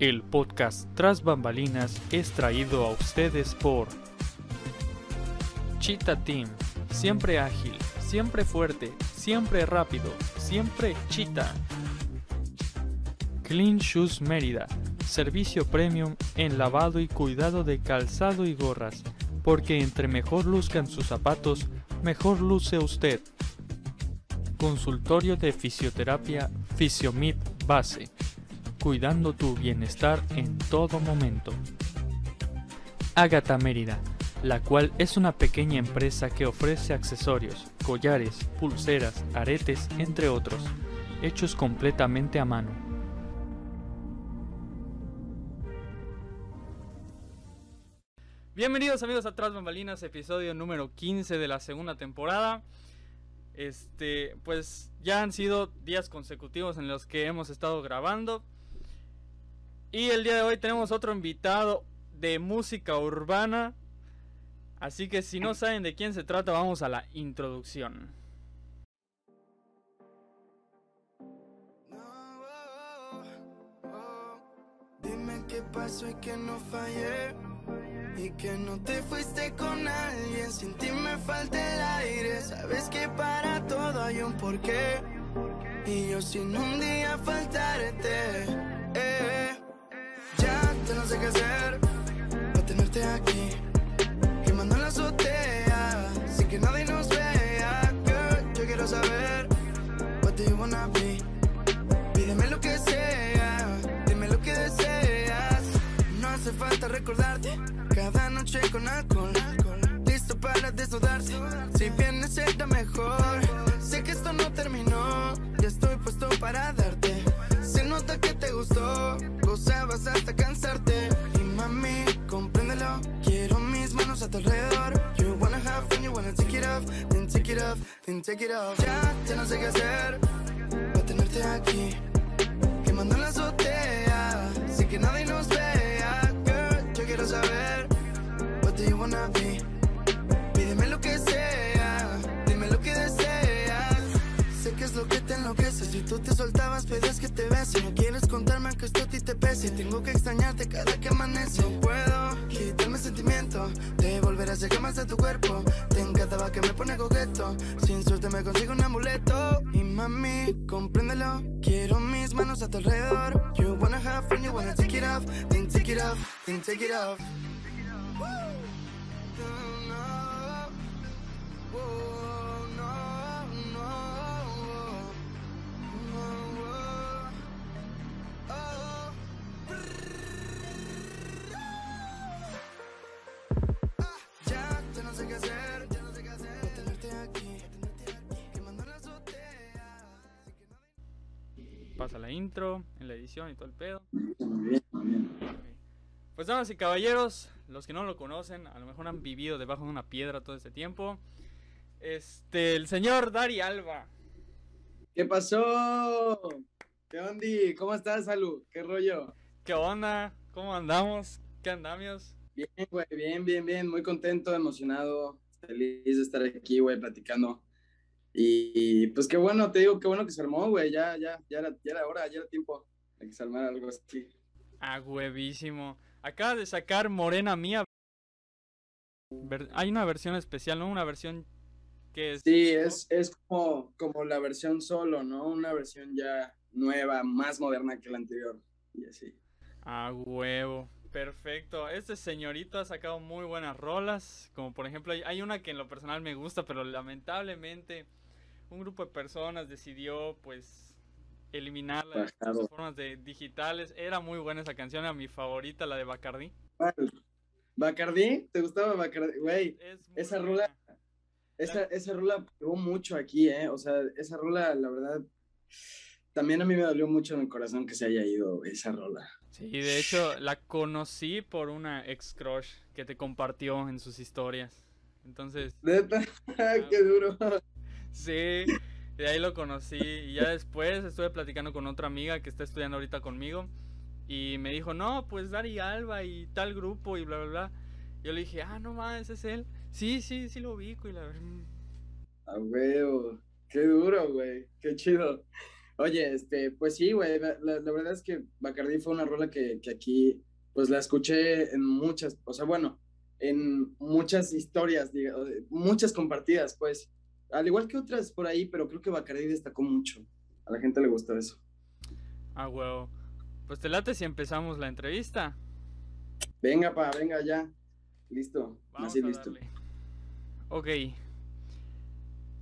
El podcast Tras Bambalinas es traído a ustedes por Cheetah Team, siempre ágil, siempre fuerte, siempre rápido, siempre Cheetah. Clean Shoes Mérida, servicio premium en lavado y cuidado de calzado y gorras, porque entre mejor luzcan sus zapatos, mejor luce usted. Consultorio de fisioterapia Fisiomit Base, cuidando tu bienestar en todo momento. Ágata Mérida, la cual es una pequeña empresa que ofrece accesorios, collares, pulseras, aretes, entre otros, hechos completamente a mano. Bienvenidos amigos a Tras Bambalinas, episodio número 15 de la segunda temporada. Este, pues ya han sido días consecutivos en los que hemos estado grabando. Y el día de hoy tenemos otro invitado de música urbana. Así que si no saben de quién se trata, vamos a la introducción. Dime qué pasó y que no fallé. Y que no te fuiste con alguien, sin ti me falta el aire. Sabes que para todo hay un porqué. Y yo sin un día faltarte. No sé qué hacer para tenerte aquí. Quemando la azotea, Ya, ya no sé qué hacer, para tenerte aquí quemando en la azotea sin que nadie nos vea. Girl, yo quiero saber what do you wanna be. Pídeme lo que sea, dime lo que deseas. Sé que es lo que te enloquece. Si tú te soltabas, pedías que te bese. Compréndelo. Quiero mis manos a tu alrededor. You wanna have fun, you wanna take it off. Then take it off, then take it off. Woo! La intro, en la edición y todo el pedo. Bien, bien. Pues damas y caballeros, los que no lo conocen, a lo mejor han vivido debajo de una piedra todo este tiempo. Este, el señor Dari Alba. ¿Qué pasó? ¿Qué onda? ¿Cómo estás, Salud? ¿Qué rollo? ¿Qué onda? ¿Cómo andamos? ¿Qué andamios? Bien, güey, bien, bien, bien. Muy contento, emocionado, feliz de estar aquí, güey, platicando. Y, pues qué bueno, te digo, qué bueno que se armó, güey. Ya, ya, ya era, ya era hora, ya era tiempo de que se armara algo así. Ah, huevísimo. Acaba de sacar Morena Mía. Ver- Hay una versión especial, ¿no? Una versión que es... Sí, es, es como, como la versión solo, ¿no? Una versión ya nueva, más moderna que la anterior. Y así. Ah, huevo. Perfecto. Este señorito ha sacado muy buenas rolas. Como por ejemplo, hay una que en lo personal me gusta, pero lamentablemente un grupo de personas decidió pues eliminarla de las plataformas de digitales. Era muy buena esa canción, era mi favorita, la de Bacardi. ¿Cuál? ¿Bacardí? ¿Te gustaba Bacardí? Güey, Es Esa buena. rola- Esa, esa rola pegó mucho aquí, ¿eh? O sea, esa rola, la verdad, también a mí me dolió mucho en el corazón que se haya ido esa rola. Sí, de hecho la conocí por una ex crush que te compartió en sus historias. Entonces, qué duro. Sí, de ahí lo conocí y ya después estuve platicando con otra amiga que está estudiando ahorita conmigo y me dijo, no, pues Dari Alba y tal grupo y bla, bla, bla. Yo le dije, ah, no más, ese es él. Sí, sí, sí lo ubico y la verdad. A huevo, qué duro, güey, qué chido. Oye, este, pues sí, güey, la, la, verdad es que Bacardi fue una rola que, que, aquí, pues la escuché en muchas, o sea, bueno, en muchas historias, digamos, muchas compartidas, pues, al igual que otras por ahí, pero creo que Bacardi destacó mucho. A la gente le gustó eso. Ah, huevo. Pues te late si empezamos la entrevista. Venga, pa, venga ya. Listo. Vamos Así listo. Ok.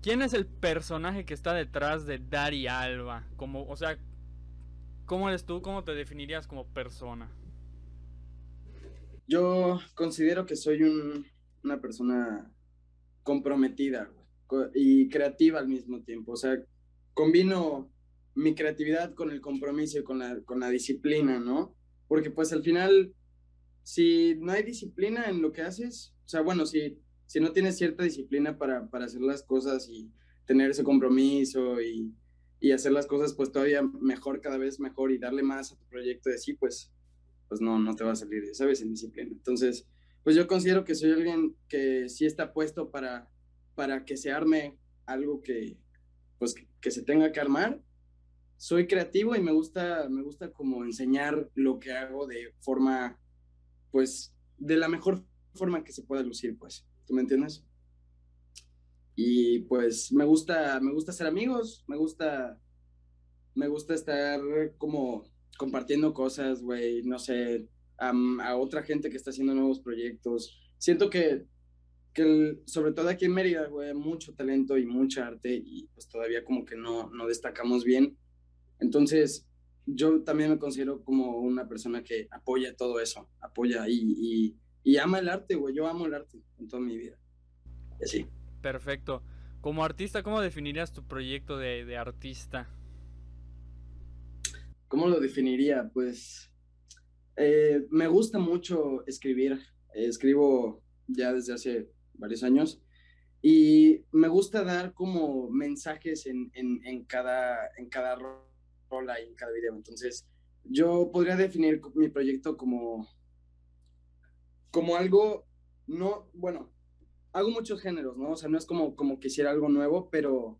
¿Quién es el personaje que está detrás de Dari Alba? Como, o sea, ¿cómo eres tú? ¿Cómo te definirías como persona? Yo considero que soy una persona comprometida y creativa al mismo tiempo. O sea, combino mi creatividad con el compromiso y con la, con la disciplina, ¿no? Porque pues al final, si no hay disciplina en lo que haces, o sea, bueno, si, si no tienes cierta disciplina para, para hacer las cosas y tener ese compromiso y, y, hacer las cosas pues todavía mejor, cada vez mejor y darle más a tu proyecto de sí, pues, pues no, no te va a salir, ¿sabes? En disciplina. Entonces, pues yo considero que soy alguien que sí está puesto para, para que se arme algo que, pues, que se tenga que armar soy creativo y me gusta, me gusta como enseñar lo que hago de forma, pues, de la mejor forma que se pueda lucir, pues. ¿Tú me entiendes? Y pues me gusta, me gusta ser amigos, me gusta, me gusta estar como compartiendo cosas, güey, no sé, a, otra gente que está haciendo nuevos proyectos. Siento que, que sobre todo aquí en Mérida, güey, mucho talento y mucha arte y pues todavía como que no, no destacamos bien entonces, yo también me considero como una persona que apoya todo eso, apoya y, ama el arte, güey. Yo amo el arte en toda mi vida. Y así. Perfecto. Como artista, ¿cómo definirías tu proyecto de, artista? ¿Cómo lo definiría? Pues eh, me gusta mucho escribir. escribo ya desde hace varios años y me gusta dar como mensajes en, en cada, en cada rola en cada video. Entonces, yo podría definir mi proyecto como, como algo, no, bueno, hago muchos géneros, ¿no? O sea, no es como, como quisiera algo nuevo, pero,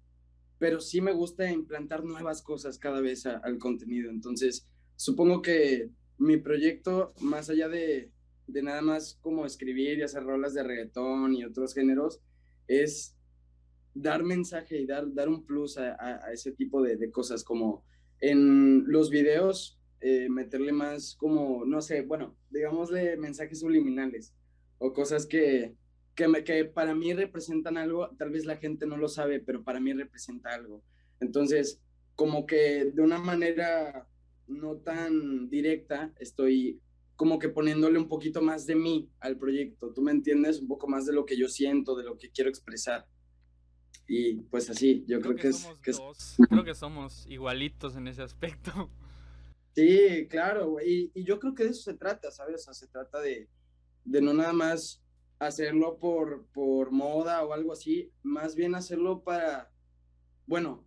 pero sí me gusta implantar nuevas cosas cada vez al contenido. Entonces, supongo que mi proyecto, más allá de, de nada más como escribir y hacer rolas de reggaetón y otros géneros, es dar mensaje y dar, dar un plus a, ese tipo de, de, cosas como en los videos eh, meterle más como, no sé, bueno, digámosle mensajes subliminales o cosas que, que, me, que para mí representan algo, tal vez la gente no lo sabe, pero para mí representa algo. Entonces, como que de una manera no tan directa, estoy como que poniéndole un poquito más de mí al proyecto, ¿tú me entiendes? Un poco más de lo que yo siento, de lo que quiero expresar. Y pues así, yo creo, que, es, Creo que somos igualitos en ese aspecto. Sí, claro, güey. Y, yo creo que de eso se trata, ¿sabes? O sea, se trata de, de no nada más hacerlo por, por moda o algo así, más bien hacerlo para, bueno,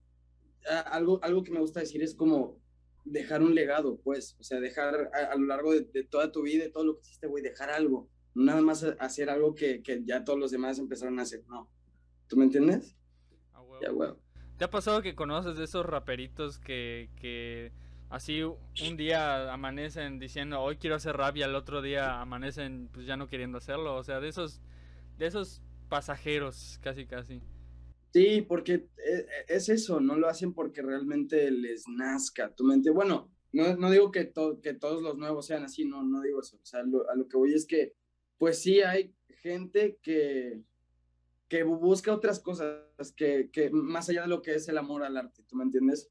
algo, algo que me gusta decir es como dejar un legado, pues, o sea, dejar a, lo largo de, de, toda tu vida, de todo lo que hiciste, güey, dejar algo, no nada más hacer algo que, que ya todos los demás empezaron a hacer, no. ¿Tú me entiendes? ¿Te ha pasado que conoces de esos raperitos que, que así un día amanecen diciendo hoy quiero hacer rap y al otro día amanecen pues ya no queriendo hacerlo? O sea, de esos, de esos pasajeros, casi casi. Sí, porque eh, es eso, no lo hacen porque realmente les nazca tu mente. Bueno, no, digo que, que todos los nuevos sean así, no, no digo eso. O sea, a lo que voy es que, pues sí hay gente que, que busca otras cosas que, que, más allá de lo que es el amor al arte, ¿tú me entiendes?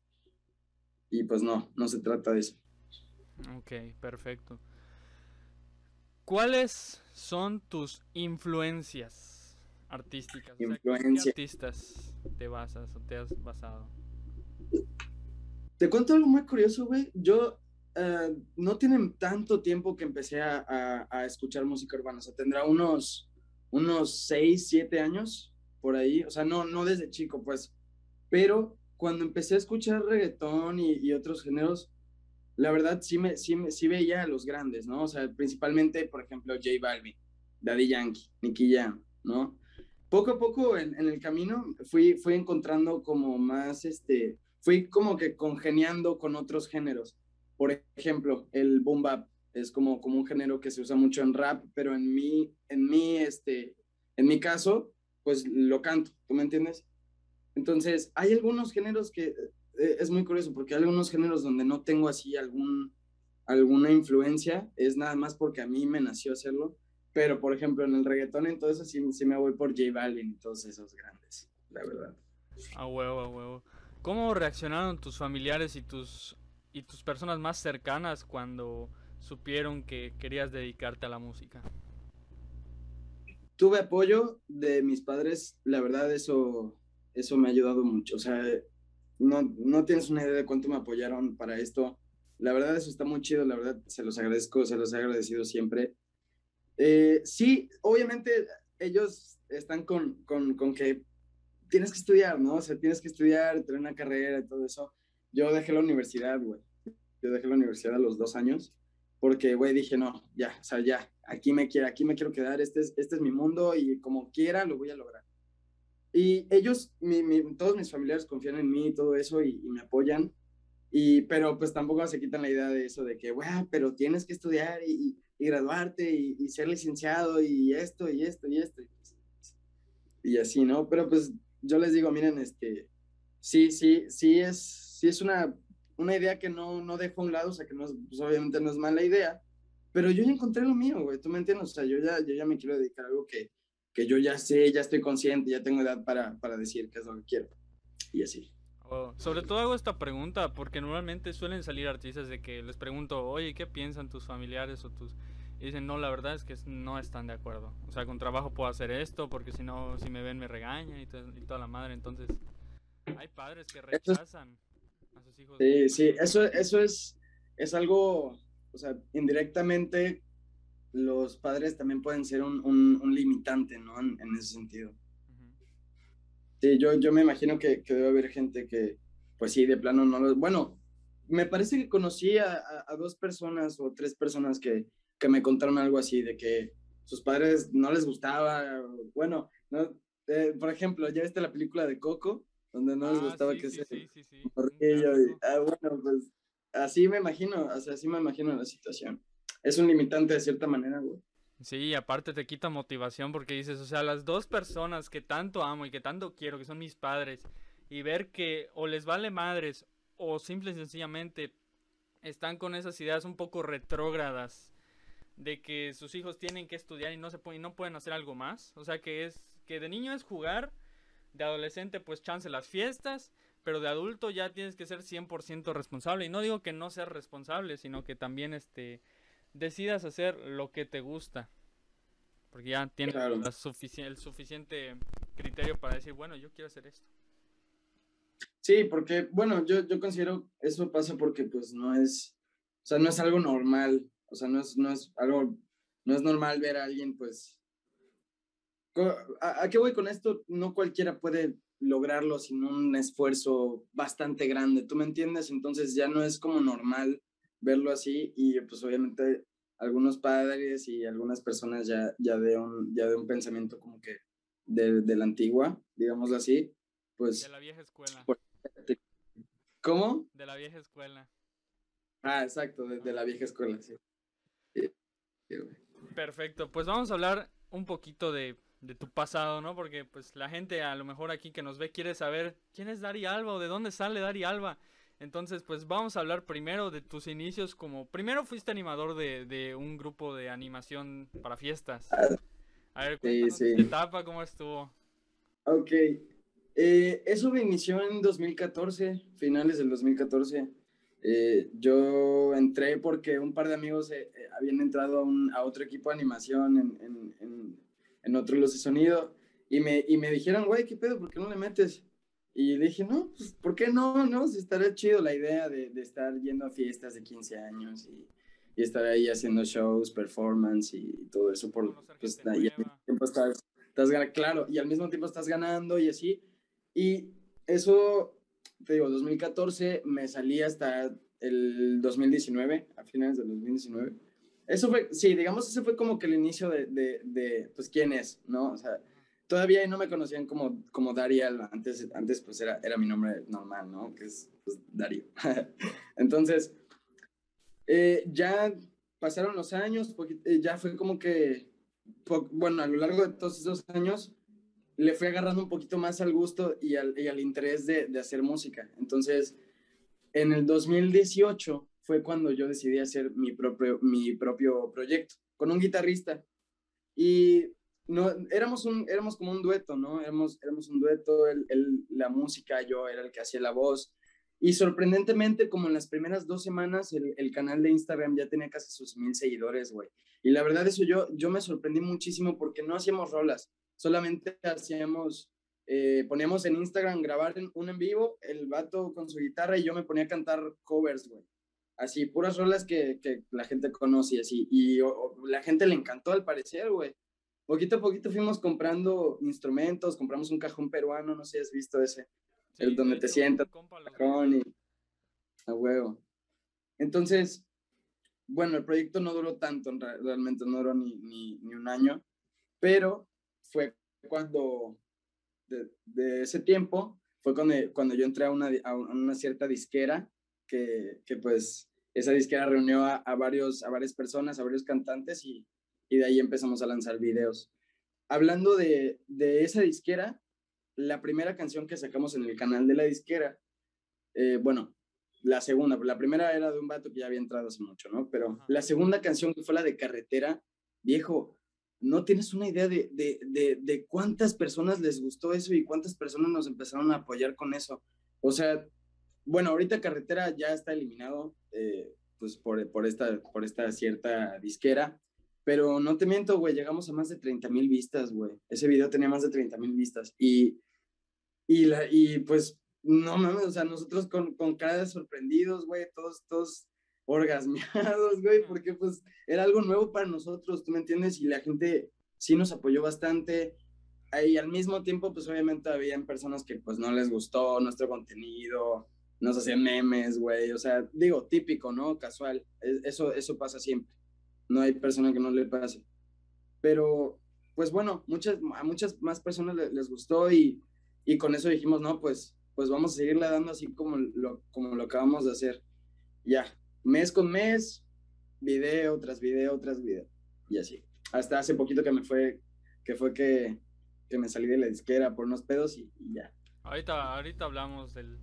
Y pues no, no se trata de eso. Ok, perfecto. ¿Cuáles son tus influencias artísticas? ¿Qué artistas te basas o te has basado? Te cuento algo muy curioso, güey. Yo eh, no tienen tanto tiempo que empecé a, a, a, escuchar música urbana. O sea, tendrá unos unos 6, 7 años por ahí, o sea, no, no desde chico, pues, pero cuando empecé a escuchar reggaetón y, otros géneros, la verdad sí, me, sí, sí veía a los grandes, ¿no? O sea, principalmente, por ejemplo, J Balvin, Daddy Yankee, Nicky Jam, ¿no? Poco a poco en, el camino fui, encontrando como más, este, fui como que congeniando con otros géneros. Por ejemplo, el boom bap es como, como un género que se usa mucho en rap, pero en mi, en mi, este, en mi caso, pues lo canto, ¿tú me entiendes? Entonces, hay algunos géneros que eh, es muy curioso porque hay algunos géneros donde no tengo así algún, alguna influencia, es nada más porque a mí me nació hacerlo, pero por ejemplo en el reggaetón entonces sí, sí me voy por J Balvin y todos esos grandes, la verdad. A huevo, a huevo. ¿Cómo reaccionaron tus familiares y tus, y tus personas más cercanas cuando supieron que querías dedicarte a la música? Tuve apoyo de mis padres, la verdad eso, eso me ha ayudado mucho. O sea, no, no tienes una idea de cuánto me apoyaron para esto. La verdad eso está muy chido, la verdad se los agradezco, se los he agradecido siempre. Eh, sí, obviamente ellos están con, con, con que tienes que estudiar, ¿no? O sea, tienes que estudiar, tener una carrera y todo eso. Yo dejé la universidad, güey. Yo dejé la universidad a los dos años porque, güey, dije, no, ya, o sea, ya, aquí me quiero, aquí me quiero quedar, este es, este es mi mundo y como quiera lo voy a lograr. Y ellos, mi, mi, todos mis familiares confían en mí y todo eso y, y, me apoyan, y, pero pues tampoco se quitan la idea de eso, de que, güey, pero tienes que estudiar y, y graduarte y, ser licenciado y esto y esto y esto. Y así, ¿no? Pero pues yo les digo, miren, este, sí, sí, sí es, sí es una una idea que no, no dejo a un lado, o sea, que no pues obviamente no es mala idea, pero yo ya encontré lo mío, güey, tú me entiendes, o sea, yo ya, yo ya me quiero dedicar a algo que, que yo ya sé, ya estoy consciente, ya tengo edad para, para decir qué es lo que quiero, y así. Oh, sobre todo hago esta pregunta porque normalmente suelen salir artistas de que les pregunto, oye, ¿qué piensan tus familiares o tus...? Y dicen, no, la verdad es que no están de acuerdo. O sea, con trabajo puedo hacer esto porque si no, si me ven me regaña y, y toda la madre. Entonces, hay padres que rechazan. Sí, sí, eso, eso es, es algo, o sea, indirectamente los padres también pueden ser un, un, limitante, ¿no? En, ese sentido. Sí, yo, yo me imagino que, que, debe haber gente que, pues sí, de plano no lo... Bueno, me parece que conocí a, a, dos personas o tres personas que, que, me contaron algo así, de que sus padres no les gustaba, bueno, no, eh, por ejemplo, ¿ya viste la película de Coco? donde no les ah, gustaba que se sí, ah, bueno, pues así me imagino, o sea, así me imagino la situación. Es un limitante de cierta manera, güey. Sí, aparte te quita motivación porque dices, o sea, las dos personas que tanto amo y que tanto quiero, que son mis padres, y ver que o les vale madres o simple y sencillamente están con esas ideas un poco retrógradas de que sus hijos tienen que estudiar y no se pueden, no pueden hacer algo más, o sea, que es que de niño es jugar de adolescente, pues chance las fiestas. Pero de adulto ya tienes que ser 100% responsable. Y no digo que no seas responsable, sino que también este, decidas hacer lo que te gusta. Porque ya tienes el suficiente criterio para decir, bueno, yo quiero hacer esto. Sí, porque, bueno, yo, yo considero eso pasa porque pues no es, o sea, no es algo normal, o sea, no es, no es algo, no es normal ver a alguien pues ¿A, qué voy con esto? No cualquiera puede lograrlo sin un esfuerzo bastante grande, ¿tú me entiendes? Entonces ya no es como normal verlo así y pues obviamente algunos padres y algunas personas ya, ya, de, un, ya de un pensamiento como que de, de la antigua, digámoslo así, pues... De la vieja escuela. ¿Cómo? De la vieja escuela. Ah, exacto, de, de la vieja escuela, sí. Perfecto, pues vamos a hablar un poquito de de tu pasado, ¿no? Porque pues la gente a lo mejor aquí que nos ve quiere saber quién es Dari Alba o de dónde sale Dari Alba. Entonces, pues vamos a hablar primero de tus inicios como... Primero fuiste animador de, de un grupo de animación para fiestas. A ver, sí, sí. etapa, cómo estuvo. Ok. Eh, eso me inició en 2014, finales del 2014. Eh, yo entré porque un par de amigos eh, habían entrado a, un, a, otro equipo de animación en, en en otro luz de sonido, y me, y me dijeron, güey, ¿qué pedo? ¿Por qué no le metes? Y le dije, no, pues, ¿por qué no? No, si estaría chido la idea de, de, estar yendo a fiestas de 15 años y, y, estar ahí haciendo shows, performance y todo eso. Por, pues, ahí al mismo tiempo estás, estás, claro, y al mismo tiempo estás ganando y así. Y eso, te digo, 2014 me salí hasta el 2019, a finales del 2019 eso fue, sí, digamos, ese fue como que el inicio de, de, de, pues, quién es, ¿no? O sea, todavía no me conocían como, como Daryl, antes, antes pues era, era mi nombre normal, ¿no? Que es pues, Darío. Entonces, eh, ya pasaron los años, eh, ya fue como que, bueno, a lo largo de todos esos años, le fui agarrando un poquito más al gusto y al, y al interés de, de, hacer música. Entonces, en el 2018 fue cuando yo decidí hacer mi propio, mi propio proyecto con un guitarrista. Y no, éramos, un, éramos como un dueto, ¿no? Éramos, éramos un dueto, la música, yo era el que hacía la voz. Y sorprendentemente, como en las primeras dos semanas, el, el canal de Instagram ya tenía casi sus mil seguidores, güey. Y la verdad, eso yo, yo me sorprendí muchísimo porque no hacíamos rolas, solamente hacíamos, eh, poníamos en Instagram grabar un en vivo, el vato con su guitarra y yo me ponía a cantar covers, güey. Así, puras rolas que, que la gente conoce y así. Y la gente le encantó al parecer, güey poquito a poquito fuimos comprando instrumentos, compramos un cajón peruano, no sé si has visto ese, el donde te sientas, cajón y a huevo. Entonces, bueno, el proyecto no duró tanto, realmente no duró ni, ni, ni un año, pero fue cuando, de, de, ese tiempo, fue cuando, cuando yo entré a una, a una cierta disquera, que, que pues esa disquera reunió a, a, varios, a varias personas, a varios cantantes y y de ahí empezamos a lanzar videos. Hablando de, de esa disquera, la primera canción que sacamos en el canal de la disquera, eh, bueno, la segunda, la primera era de un vato que ya había entrado hace mucho, ¿no? Pero la segunda canción que fue la de Carretera, viejo, no tienes una idea de, de, de, de, cuántas personas les gustó eso y cuántas personas nos empezaron a apoyar con eso. O sea, bueno, ahorita Carretera ya está eliminado, eh, pues por, por, esta, por esta cierta disquera, pero no te miento, güey, llegamos a más de 30 mil vistas, güey. Ese video tenía más de 30 mil vistas. Y, y, la, y pues, no mames, o sea, nosotros con, con cara de sorprendidos, güey, todos, todos orgasmeados, güey, porque pues era algo nuevo para nosotros, ¿tú me entiendes? Y la gente sí nos apoyó bastante. Y al mismo tiempo, pues obviamente habían personas que pues no les gustó nuestro contenido, nos hacían memes, güey, o sea, digo, típico, ¿no? Casual, e, eso, eso pasa siempre no hay persona que no le pase. Pero, pues bueno, muchas, a muchas más personas les, gustó y, y, con eso dijimos, no, pues, pues vamos a seguirle dando así como lo, como lo acabamos de hacer. Ya, mes con mes, video tras video tras video. Y así. Hasta hace poquito que me fue, que fue que, que me salí de la disquera por unos pedos y, ya. Ahorita, ahorita hablamos del,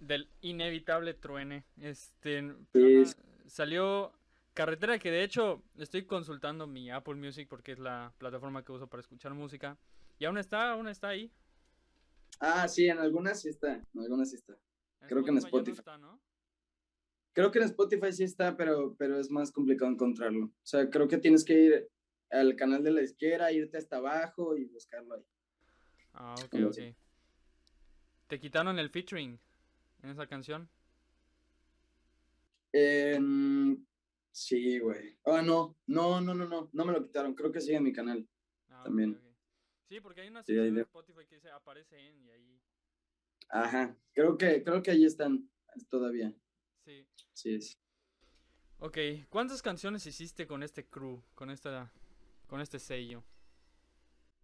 del inevitable truene. Este, salió Carretera que de hecho estoy consultando mi Apple Music porque es la plataforma que uso para escuchar música. Y aún está, aún está ahí. Ah, sí, en algunas sí está, en algunas sí está. Creo que en Spotify. Creo que en Spotify sí está, pero, pero es más complicado encontrarlo. O sea, creo que tienes que ir al canal de la izquierda, irte hasta abajo y buscarlo ahí. Ah, ok, ok. ¿Te quitaron el featuring en esa canción? Eh, Sí, güey. Ah, no, no, no, no, no, no me lo quitaron. Creo que sigue en mi canal ah, también. Okay, okay. Sí, porque hay una sección de Spotify que dice aparece en y ahí. Ajá, creo que, creo que ahí están todavía. Sí. Sí es. Ok, ¿cuántas canciones hiciste con este crew, con esta, con este sello?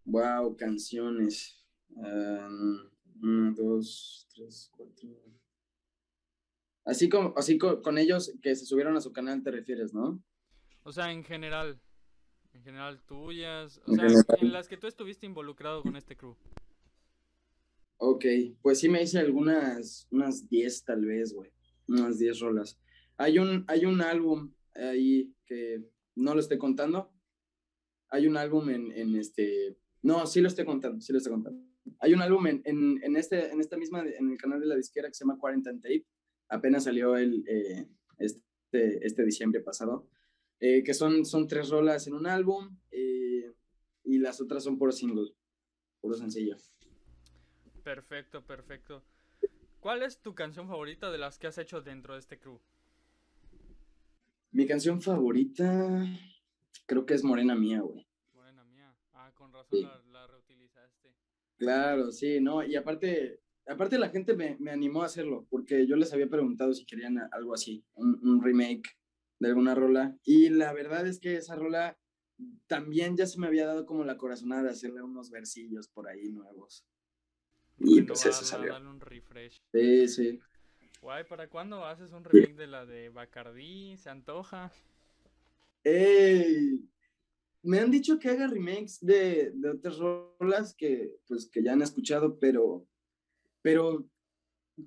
Wow, canciones. Um, uno, dos, tres, cuatro. Así, como, así con, ellos que se subieron a su canal te refieres, ¿no? O sea, en general. En general tuyas. O sea, en las que tú estuviste involucrado con este crew. Ok, pues sí me hice algunas, unas 10 tal vez, güey. Unas 10 rolas. Hay un, hay un álbum ahí que no lo estoy contando. Hay un álbum en, en este... No, sí lo estoy contando, sí lo estoy contando. Hay un álbum en, en, en, este, en esta misma, en el canal de la disquera que se llama Quarantine Tape apenas salió el, eh, este, este diciembre pasado, eh, que son, son tres rolas en un álbum eh, y las otras son por single, puro sencillo. Perfecto, perfecto. ¿Cuál es tu canción favorita de las que has hecho dentro de este crew? Mi canción favorita creo que es Morena Mía, güey. Morena Mía. Ah, con razón la, la, reutilizaste. Claro, sí, no, y aparte aparte la gente me, me, animó a hacerlo, porque yo les había preguntado si querían algo así, un, remake de alguna rola. Y la verdad es que esa rola también ya se me había dado como la corazonada de hacerle unos versillos por ahí nuevos. Y Bueno, pues va- eso salió. darle un refresh. Sí, sí. Guay, ¿para cuándo haces un remake de la de Bacardí? ¿Se antoja? Ey, me han dicho que haga remakes de, de otras rolas que, pues, que ya han escuchado, pero, pero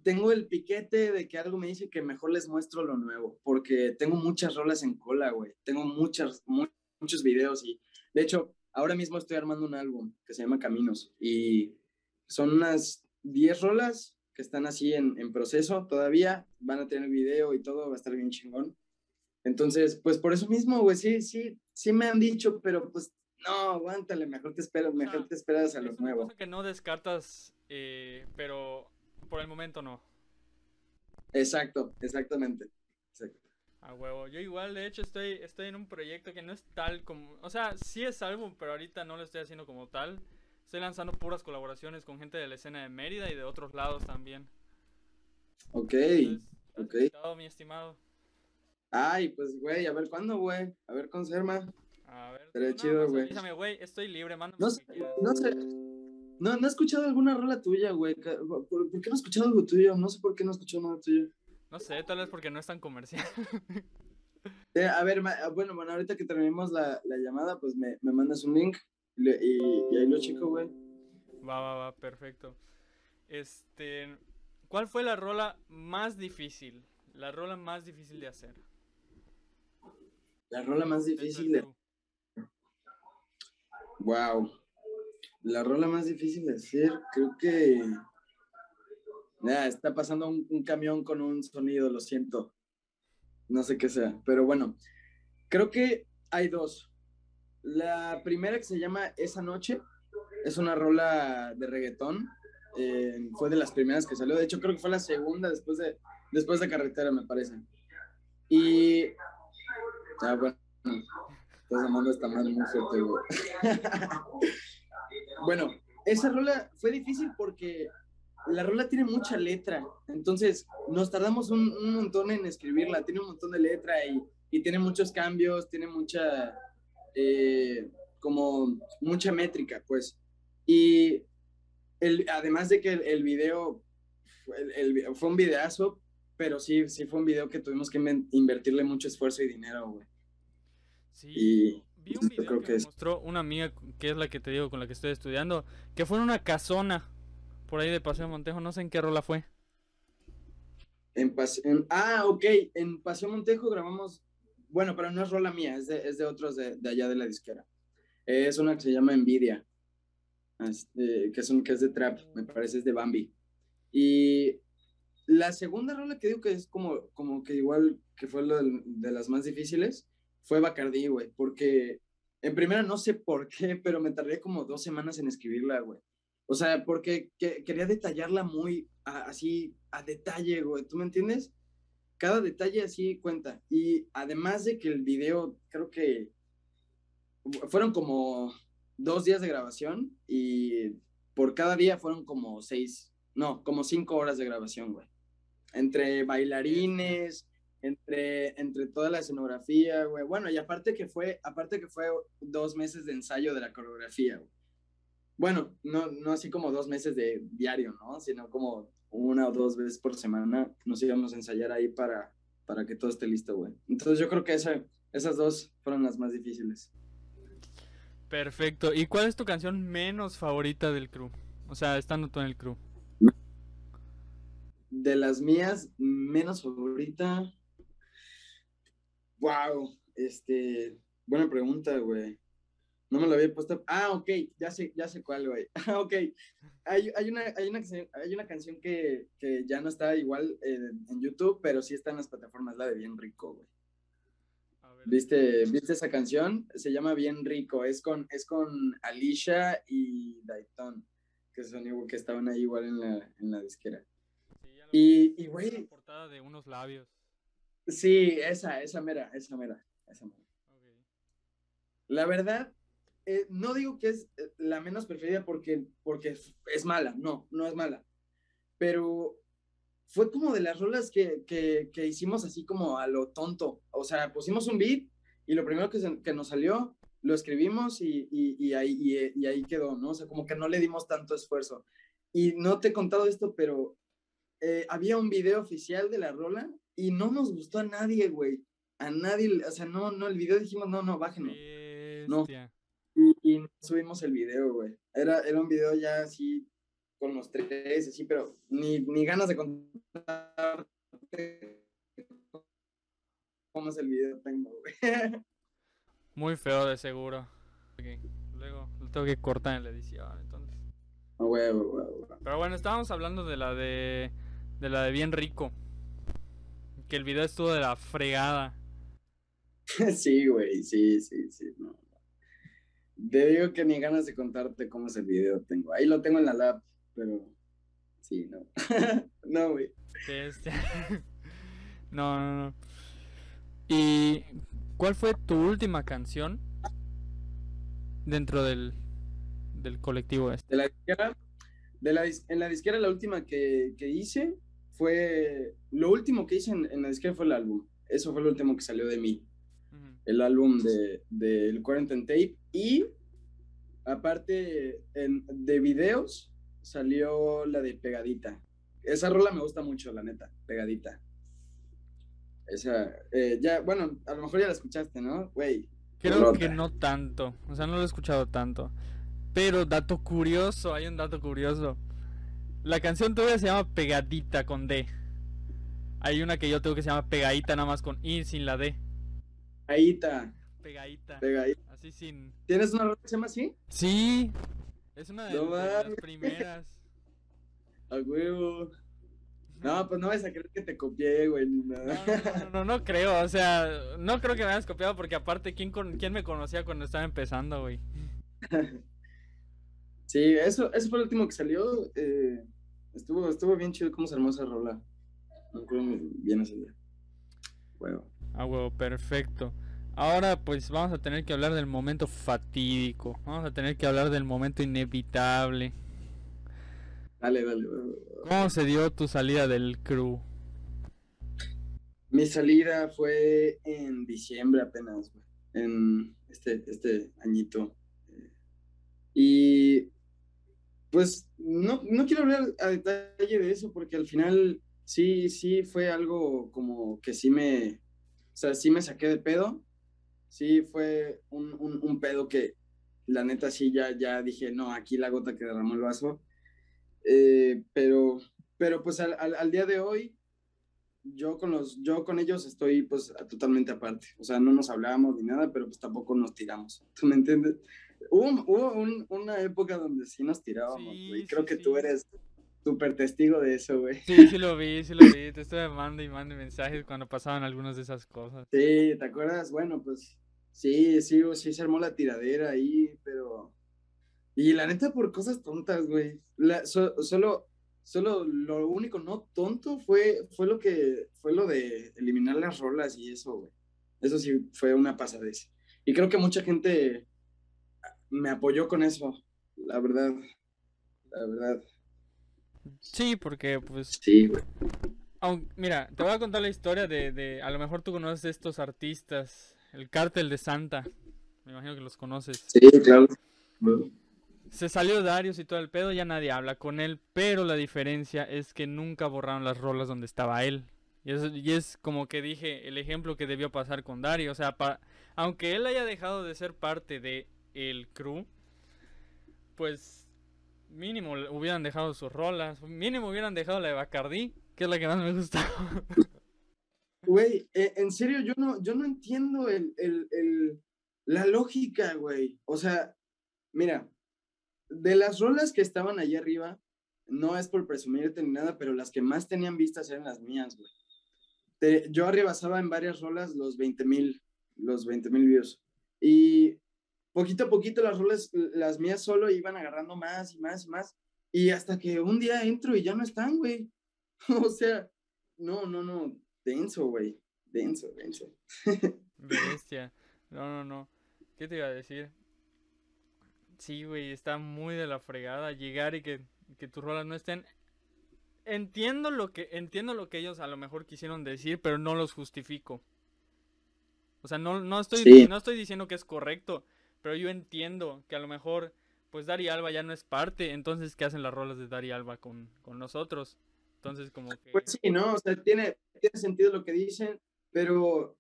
tengo el piquete de que algo me dice que mejor les muestro lo nuevo, porque tengo muchas rolas en cola, güey. Tengo muchas, mu- muchos videos y, de hecho, ahora mismo estoy armando un álbum que se llama Caminos y son unas 10 rolas que están así en, en proceso todavía, van a tener video y todo, va a estar bien chingón. Entonces, pues por eso mismo, güey, sí, sí, sí me han dicho, pero pues no, aguántale, mejor te esperas, mejor te esperas a Es lo una nuevo. cosa que no descartas, eh, pero por el momento no. Exacto, exactamente. exacto. A huevo. Yo igual, de hecho, estoy, estoy en un proyecto que no es tal como... O sea, sí es álbum, pero ahorita no lo estoy haciendo como tal. Estoy lanzando puras colaboraciones con gente de la escena de Mérida y de otros lados también. Ok. Entonces, ¿estás ok. invitado, mi estimado? Ay, pues, güey, a ver cuándo, güey. A ver, conserva. A ver, tú chido, güey. avísame, güey, estoy libre, mándame No sé, no sé. No, no he escuchado alguna rola tuya, güey. ¿Por, por qué no he escuchado algo tuyo? No sé por qué no he escuchado nada tuyo. No sé, tal vez porque no es tan comercial. Eh, a ver, ah, bueno, bueno, ahorita que terminemos la, la llamada, pues me, me mandas un link y, y- y ahí lo checo, güey. Va, va, va, perfecto. Este, ¿cuál fue la rola más difícil? La rola más difícil de hacer. La rola más difícil de... Wow. La rola más difícil de hacer, creo que... Está pasando un, un camión con un sonido, lo siento. No sé qué sea, pero bueno. Creo que hay dos. La primera que se llama Esa Noche es una rola de reggaetón. eh, fue de las primeras que salió. De hecho, creo que fue la segunda después de, después de Carretera, me parece. Y... Ah, bueno. Estás llamando esta madre muy fuerte, güey. bueno, esa rola fue difícil porque la rola tiene mucha letra. Entonces, nos tardamos un, un montón en escribirla. Tiene un montón de letra y, y tiene muchos cambios, tiene mucha. eh, como mucha métrica, pues. Y el, además de que el, video fue, un videazo, pero sí, sí fue un video que tuvimos que invertirle mucho esfuerzo y dinero, güey. Sí, Y vi yo un video creo que, que me es- mostró una amiga que es la que te digo con la que estoy estudiando, que fue en una casona por ahí de Paseo Montejo, no sé en qué rola fue. En Pase- en- ah, ok, en Paseo Montejo grabamos, bueno, pero no es rola mía, es de, es de otros de, de allá de la disquera. Es una que se llama Envidia, este, que, es un, que es de trap, me parece es de Bambi. Y la segunda rola que digo que es como, como que igual que fue la del- de las más difíciles, fue Bacardí, güey, porque en primera no sé por qué, pero me tardé como dos semanas en escribirla, güey. O sea, porque que- quería detallarla muy a- así a detalle, güey. ¿Tú me entiendes? Cada detalle así cuenta. Y además de que el video, creo que fueron como dos días de grabación y por cada día fueron como seis, no, como cinco horas de grabación, güey. Entre bailarines, entre, entre toda la escenografía, güey. Bueno, y aparte que fue, aparte que fue dos meses de ensayo de la coreografía, güey. Bueno, no, no así como dos meses de diario, ¿no? Sino como una o dos veces por semana nos íbamos a ensayar ahí para, para que todo esté listo, güey. Entonces yo creo que esa, esas dos fueron las más difíciles. Perfecto. ¿Y cuál es tu canción menos favorita del crew? O sea, estando tú en el crew. De las mías, menos favorita. Wow, este, buena pregunta, güey. No me lo había puesto. Ah, ok, ya sé, ya sé cuál, güey. Ah, ok. Hay, hay, una, hay, una, canción- hay una canción que, que ya no está igual en YouTube, pero sí está en las plataformas, la de Bien Rico, güey. ¿Viste, ¿Viste esa canción? Se llama Bien Rico. Es con, es con Alicia y Dayton, que son igual, que estaban ahí igual en la, en la disquera. sí, ya lo Y, vi. y Es güey, portada de unos labios. Sí, esa, esa mera, esa mera, esa mera. La verdad, eh, no digo que es eh, la menos preferida porque, porque es- mala, no, no es mala. Pero fue como de las rolas que, que, que hicimos así como a lo tonto. O sea, pusimos un beat y lo primero que, se- que nos salió, lo escribimos y, y, ahí, y, ahí quedó, ¿no? O sea, como que no le dimos tanto esfuerzo. Y no te he contado esto, pero eh, había un video oficial de la rola y no nos gustó a nadie, güey. A nadie, o sea, no, no, el video dijimos, no, no, bájenlo. No. Y, subimos el video, güey. Era, era un video ya así, con los tres, así, pero ni, ni ganas de contar cómo es el video tengo, güey. Muy feo de seguro. Luego lo tengo que cortar en la edición, entonces. Pero bueno, estábamos hablando de la de de la de bien rico. Que el video estuvo de la fregada. sí, güey, sí, sí, sí. No. Te digo que ni ganas de contarte cómo es el video tengo. Ahí lo tengo en la lab, pero sí, no. no, güey. Este... no, no, no. ¿Y cuál fue tu última canción dentro del, del colectivo este? De la disquera, de la, en la disquera la última que, que hice fue, lo último que hice en, la disquera fue el álbum. Eso fue lo último que salió de mí. El álbum del de, de Quarantine Tape. Y aparte de videos, salió la de Pegadita. Esa rola me gusta mucho, la neta, Pegadita. Esa, eh, ya, bueno, a lo mejor ya la escuchaste, ¿no? Güey. Creo que no tanto, o sea, no lo he escuchado tanto. Pero dato curioso, hay un dato curioso. La canción todavía se llama Pegadita con D. Hay una que yo tengo que se llama Pegadita nada más con I sin la D. Pegadita. Pegadita. Pegadita. Así sin. ¿Tienes una rola que se llama así? Sí. Es una de, las primeras. A huevo. No, pues no vas a creer que te copié, güey, No, no, no, no, creo, o sea, no creo que me hayas copiado porque aparte, ¿quién, con, quién me conocía cuando estaba empezando, güey? sí, eso, eso fue el último que salió. Eh, Estuvo, estuvo bien chido cómo se armó esa rola. Bien ese día. Huevo. Ah, huevo, perfecto. Ahora pues vamos a tener que hablar del momento fatídico. Vamos a tener que hablar del momento inevitable. Dale, dale. ¿Cómo se dio tu salida del crew? Mi salida fue en diciembre apenas, En este, este añito. Y pues no, no quiero hablar a detalle de eso porque al final sí, sí fue algo como que sí me, o sea, sí me saqué de pedo. Sí fue un, un, pedo que la neta sí ya, ya dije, no, aquí la gota que derramó el vaso. Eh, pero, pero pues al, al, día de hoy, yo con, los, yo con ellos estoy pues totalmente aparte. O sea, no nos hablábamos ni nada, pero pues tampoco nos tiramos. ¿Tú me entiendes? Hubo, una época donde sí nos tirábamos, güey. Creo que tú eres súper testigo de eso, güey. Sí, sí lo vi, sí lo vi. Te estuve mandando y mandando mensajes cuando pasaban algunas de esas cosas. Sí, ¿te acuerdas? Bueno, pues sí, sí, sí se armó la tiradera ahí, pero... Y la neta por cosas tontas, güey. solo, solo lo único no tonto fue, fue lo que, fue lo de eliminar las rolas y eso, güey. Eso sí fue una pasadez. Y creo que mucha gente me apoyó con eso, la verdad. La verdad. Sí, porque pues... Sí, güey. mira, te voy a contar la historia de, de, a lo mejor tú conoces estos artistas, el cártel de Santa, me imagino que los conoces. Sí, claro. Se salió Darius y todo el pedo, ya nadie habla con él, pero la diferencia es que nunca borraron las rolas donde estaba él. Y, y es como que dije, el ejemplo que debió pasar con Dario, o sea, aunque él haya dejado de ser parte de el crew, pues mínimo hubieran dejado sus rolas, mínimo hubieran dejado la de Bacardi, que es la que más me gusta. Güey, eh, en serio, yo no, yo no entiendo el, la lógica, güey. O sea, mira, de las rolas que estaban allá arriba, no es por presumirte ni nada, pero las que más tenían vistas eran las mías, güey. yo arrebasaba en varias rolas los 20 mil, los 20 mil views. Y poquito a poquito las rolas, las mías solo iban agarrando más y más y más. Y hasta que un día entro y ya no están, güey. o sea, no, no, no. Denso, güey. Denso, denso. Bestia. No, no, no. ¿Qué te iba a decir? Sí, güey, está muy de la fregada llegar y que, que tus rolas no estén. Entiendo lo que entiendo lo que ellos a lo mejor quisieron decir, pero no los justifico. O sea, no, no estoy no estoy diciendo que es correcto, pero yo entiendo que a lo mejor, pues Dari Alba ya no es parte, entonces, ¿qué hacen las rolas de Dari Alba con, con nosotros? Entonces, como. Pues sí, ¿no? O sea, tiene, tiene sentido lo que dicen, pero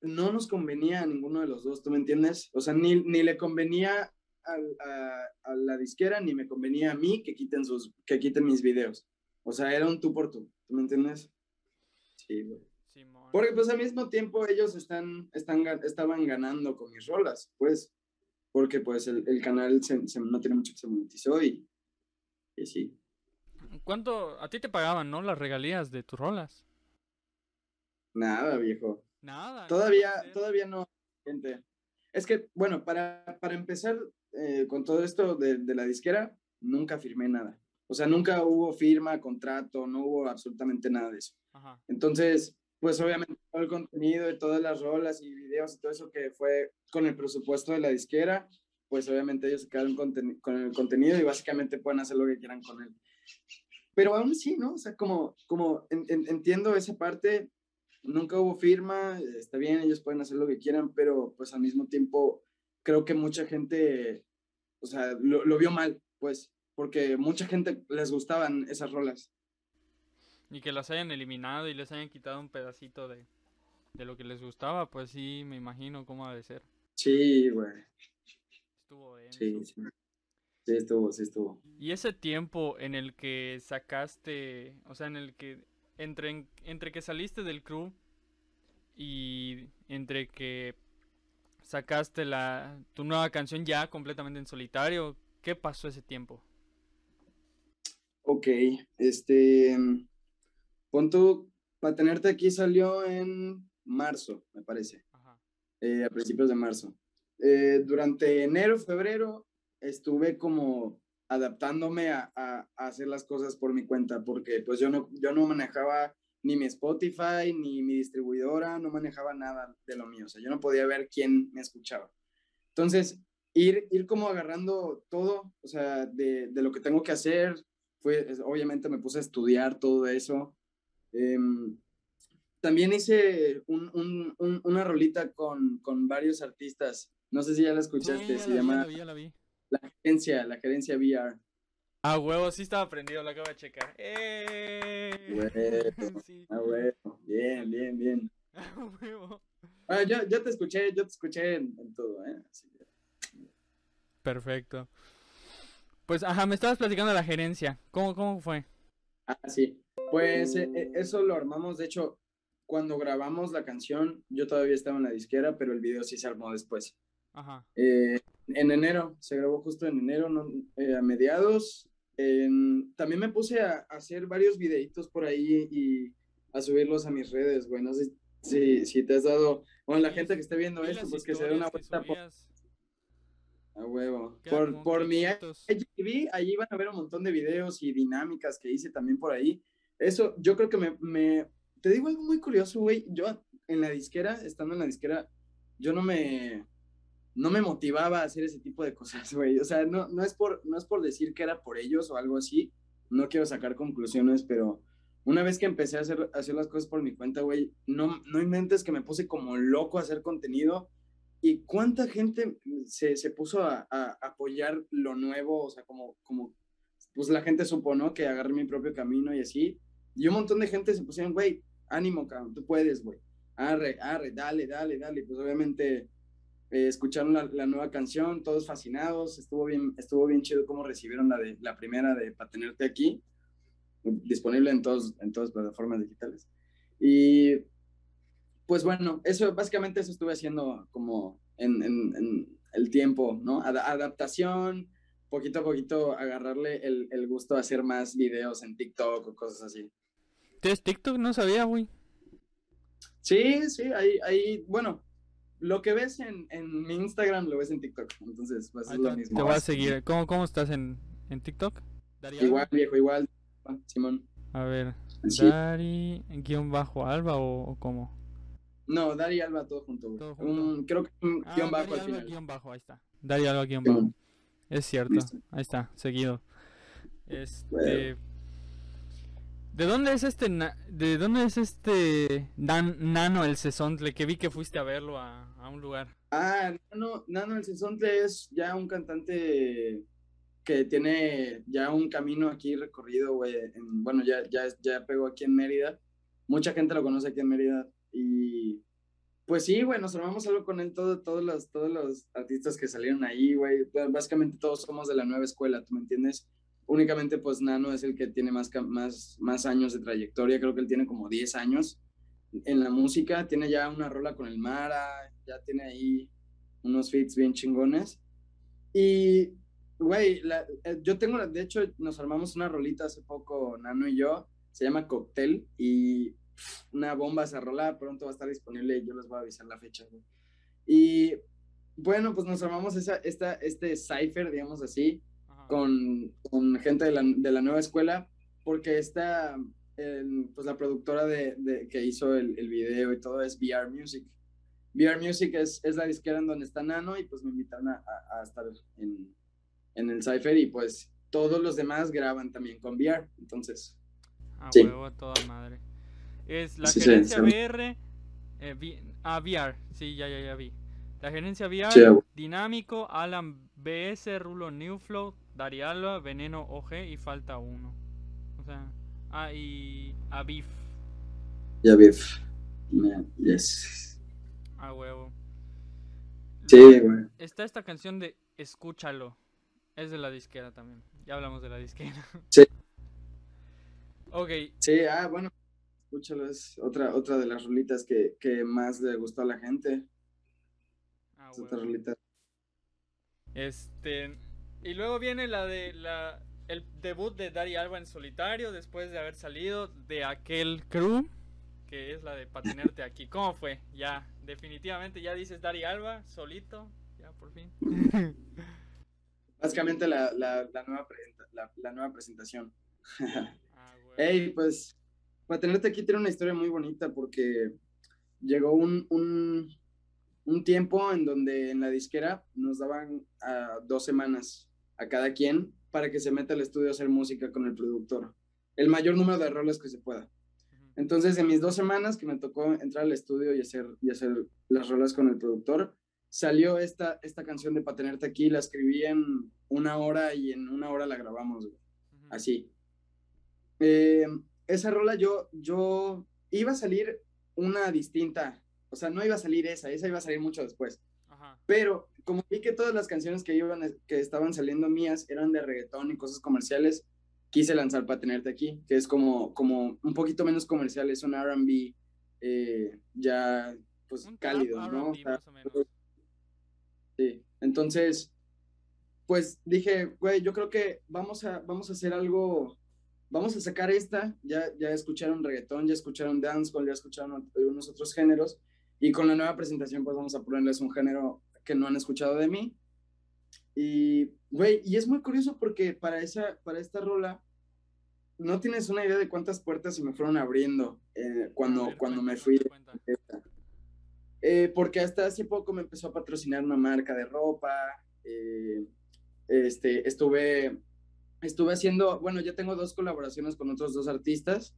no nos convenía a ninguno de los dos, ¿tú me entiendes? O sea, ni, ni le convenía a, a, a, la disquera, ni me convenía a mí que quiten, sus, que quiten mis videos. O sea, era un tú por tú, ¿tú me entiendes? Sí, güey. Porque pues al mismo tiempo ellos están, están, estaban ganando con mis rolas, pues, porque pues el, el canal se, se, no tiene mucho que se monetizó y, y sí. ¿Cuánto a ti te pagaban, no? Las regalías de tus rolas. Nada, viejo. Nada. Todavía, no todavía no, gente. Es que, bueno, para, para empezar eh, con todo esto de, de, la disquera, nunca firmé nada. O sea, nunca hubo firma, contrato, no hubo absolutamente nada de eso. Ajá. Entonces, pues obviamente todo el contenido y todas las rolas y videos y todo eso que fue con el presupuesto de la disquera, pues obviamente ellos se quedaron con, el contenido y básicamente pueden hacer lo que quieran con él. Pero aún sí, ¿no? O sea, como, como en, en, entiendo esa parte, nunca hubo firma, está bien, ellos pueden hacer lo que quieran, pero pues al mismo tiempo creo que mucha gente, o sea, lo vio mal, pues, porque mucha gente les gustaban esas rolas. Y que las hayan eliminado y les hayan quitado un pedacito de, de lo que les gustaba, pues sí, me imagino cómo ha de ser. Sí, güey. Estuvo bien. Sí, sí. Sí, estuvo, sí estuvo. Y ese tiempo en el que sacaste, o sea, en el que entre, entre que saliste del crew y entre que sacaste la tu nueva canción ya completamente en solitario, ¿qué pasó ese tiempo? Ok, este, pon tú, para tenerte aquí salió en marzo, me parece, Ajá. Eh, a principios de marzo. Eh, durante enero, febrero, estuve como adaptándome a, a, a, hacer las cosas por mi cuenta, porque pues yo no, yo no manejaba ni mi Spotify, ni mi distribuidora, no manejaba nada de lo mío, o sea, yo no podía ver quién me escuchaba. Entonces, ir, ir como agarrando todo, o sea, de, de lo que tengo que hacer, fue, obviamente me puse a estudiar todo eso. Eh, también hice un, un, un, una rolita con, con, varios artistas, no sé si ya la escuchaste, sí, se la llama... Vi, la, vi. La gerencia, la gerencia VR. Ah, huevo, sí estaba prendido, lo acabo de checar. ¡Eh! Huevo, sí. ah, huevo. Bien, bien, bien. Ah, huevo. Ah, yo, yo te escuché, yo te escuché en, en todo, ¿eh? Así que... Perfecto. Pues, ajá, me estabas platicando de la gerencia. ¿Cómo, cómo fue? Ah, sí. Pues eh, eso lo armamos, de hecho, cuando grabamos la canción, yo todavía estaba en la disquera, pero el video sí se armó después. Ajá. Eh, en enero, se grabó justo en enero, no, eh, a mediados. En, también me puse a, a, hacer varios videitos por ahí y a subirlos a mis redes, güey. No sé si, si te has dado, bueno, la Sí, gente que esté viendo Vi esto, pues que se dé una vuelta por, a huevo. Por, por mi. IGTV, ahí van a ver un montón de videos y dinámicas que hice también por ahí. Eso, yo creo que me, te digo algo muy curioso, güey. Yo en la disquera, estando en la disquera, yo no me, no me motivaba a hacer ese tipo de cosas, güey. O sea, no, no, es por, no es por decir que era por ellos o algo así. No quiero sacar conclusiones, pero una vez que empecé a hacer, hacer las cosas por mi cuenta, güey, no, no inventes que me puse como loco a hacer contenido. ¿Y cuánta gente se, se puso a, a, apoyar lo nuevo? O sea, como, como, pues la gente supo, ¿no? Que agarré mi propio camino y así. Y un montón de gente se pusieron, güey, ánimo, cabrón, tú puedes, güey. Arre, arre, dale, dale, dale. Pues obviamente eh, escucharon la, la, nueva canción, todos fascinados. Estuvo bien, estuvo bien chido cómo recibieron la, de, la primera de Para Tenerte Aquí, disponible en, todos, en todas las plataformas digitales. Y pues bueno, eso básicamente eso estuve haciendo como en, en, el tiempo, ¿no? Ad adaptación, poquito a poquito agarrarle el, el, gusto a hacer más videos en TikTok o cosas así. ¿Tienes TikTok? No sabía, güey. Sí, sí, ahí, ahí, bueno, lo que ves en, en mi Instagram lo ves en TikTok, entonces pues es lo mismo. te voy a seguir. ¿Cómo, cómo estás en, en TikTok? ¿Daría Igual, algo? viejo, igual, Simón. A ver, Sí. Dari guion bajo Alba o, o cómo? No, Dari y Alba todo junto, güey. Todo junto. Un- creo que un Ah, guion bajo Dari al Alba final. guion bajo, ahí está. Dari Alba guion bajo. Es cierto, Listo. ahí está, seguido. Este. Bueno. ¿De dónde es este de dónde es este Dan- Nano el Cesontle que vi que fuiste a verlo a, a un lugar? Ah, Nano, Nano el Cesontle es ya un cantante que tiene ya un camino aquí recorrido, güey. en- Bueno, ya, ya, ya pegó aquí en Mérida. Mucha gente lo conoce aquí en Mérida. Y pues sí, güey, nos armamos algo con él, todo, todos, los, todos los artistas que salieron ahí, güey. Básicamente todos somos de la nueva escuela, ¿tú me entiendes? Únicamente pues Nano es el que tiene más, más, más años de trayectoria, creo que él tiene como 10 años en la música, tiene ya una rola con el Mara, ya tiene ahí unos feats bien chingones. Y, güey, eh, yo tengo, de hecho, nos armamos una rolita hace poco, Nano y yo, se llama Cocktail, y una bomba esa rola, pronto va a estar disponible y yo les voy a avisar la fecha. Y, bueno, pues nos armamos esa, esta, este cipher, digamos así. Con, con gente de la, de la nueva escuela, porque esta, el- pues la productora de, de- que hizo el, el video y todo es VR Music. VR Music es, es la disquera en donde está Nano y pues me invitaron a, a- a estar en, en el Cypher y pues todos los demás graban también con VR, entonces, A Sí. huevo, a toda madre. Es la Sí, gerencia sí. VR. eh, vi- ah, VR. Sí, ya, ya, ya vi. La gerencia VR. Dinámico, Alan BS, Rulo Newflow, Darialba, Veneno OG y falta uno. O sea, ah, y Aviv. ya vi. Yes. A huevo. Sí, güey. Está esta canción de Escúchalo. Es de la disquera también. Ya hablamos de la disquera. Sí. Ok, Sí, ah, bueno, escúchalo, es otra, otra de las rolitas que, que más le gustó a la gente. a Es otra rolita. Este. Y luego viene la de la. El debut de Dari Alba en solitario después de haber salido de aquel crew. Que es la de patinarte aquí. ¿Cómo fue? Ya, definitivamente ya dices Dari Alba, solito. Ya, por fin. Básicamente la, la, la nueva, presenta- la, nueva presentación. Ah, huevo. Hey, pues, para tenerte aquí tiene una historia muy bonita porque llegó un, un, un tiempo en donde en la disquera nos daban ah, dos semanas a cada quien para que se meta al estudio a hacer música con el productor. El mayor número de roles que se pueda. Entonces, en mis dos semanas que me tocó entrar al estudio y hacer, y hacer las rolas con el productor, salió esta, esta canción de Pa' tenerte aquí, la escribí en una hora y en una hora la grabamos, güey, así. Eh, esa rola yo, yo iba a salir una distinta, o sea, no iba a salir esa, esa iba a salir mucho después. Ajá. Pero como vi que todas las canciones que, iban, que estaban saliendo mías eran de reggaetón y cosas comerciales, quise lanzar para tenerte aquí, que es como, como un poquito menos comercial, es un RB eh, ya pues Un cálido, ¿no? O R&B sea, más o menos. Sí, entonces, pues dije, güey, yo creo que vamos a, vamos a hacer algo, vamos a sacar esta, ya, ya escucharon reggaetón, ya escucharon dancehall, ya escucharon unos otros géneros, y con la nueva presentación pues vamos a ponerles un género que no han escuchado de mí. Y, güey, y es muy curioso porque para, esa, para esta rola, no tienes una idea de cuántas puertas se me fueron abriendo eh, cuando, ver, cuando cuenta, me fui eh, porque hasta hace poco me empezó a patrocinar una marca de ropa. eh, este, estuve, estuve haciendo, bueno, ya tengo dos colaboraciones con otros dos artistas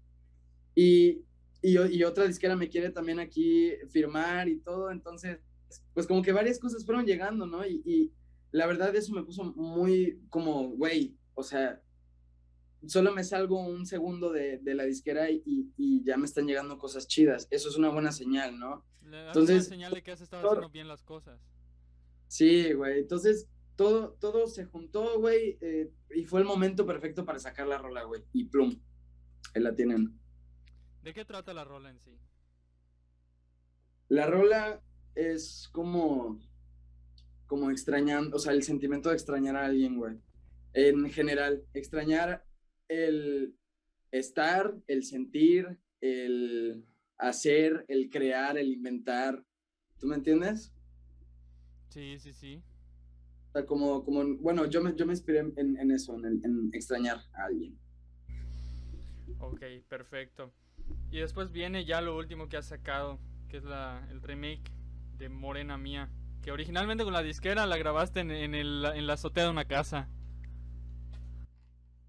y, y, y otra disquera me quiere también aquí firmar y todo. Entonces, pues como que varias cosas fueron llegando, ¿no? Y, y la verdad eso me puso muy como, güey, o sea, solo me salgo un segundo de, de la disquera y, ya me están llegando cosas chidas. Eso es una buena señal, ¿no? Le das Entonces, una señal de que has estado haciendo bien las cosas. Sí, güey. Entonces, todo, todo se juntó, güey, eh, y fue el momento perfecto para sacar la rola, güey. Y plum, ahí la tienen. ¿De qué trata la rola en sí? La rola es como, como extrañando, o sea, el sentimiento de extrañar a alguien, güey. En general, extrañar el estar, el sentir, el hacer, el crear, el inventar. ¿Tú me entiendes? Sí, sí, sí. O sea, como, como, bueno, yo me, yo me inspiré en, en eso, en, el- en extrañar a alguien. Ok, perfecto. Y después viene ya lo último que has sacado, que es la, el remake de Morena Mía. Que originalmente con la disquera la grabaste en, en, el, en la azotea de una casa.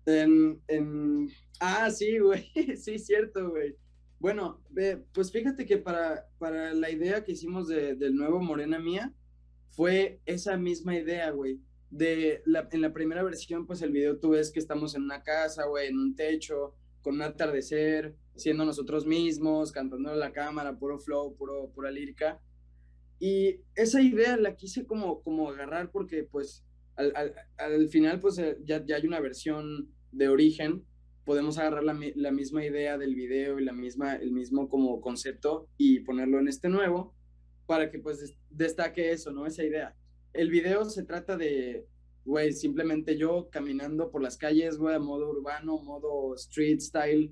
En, en... Ah, sí, güey. Sí, cierto, güey. Bueno, pues fíjate que para, para la idea que hicimos de, del nuevo Morena Mía, fue esa misma idea, güey. De la, en la primera versión, pues el video tú ves que estamos en una casa, güey, en un techo, con un atardecer, siendo nosotros mismos, cantando en la cámara, puro flow, puro, pura lírica. Y esa idea la quise como, como agarrar porque pues al, al, al final pues eh, ya, ya, hay una versión de origen, podemos agarrar la, la, misma idea del video y la misma, el mismo como concepto y ponerlo en este nuevo para que pues destaque eso, ¿no? Esa idea. El video se trata de, güey, simplemente yo caminando por las calles, güey, a modo urbano, modo street style,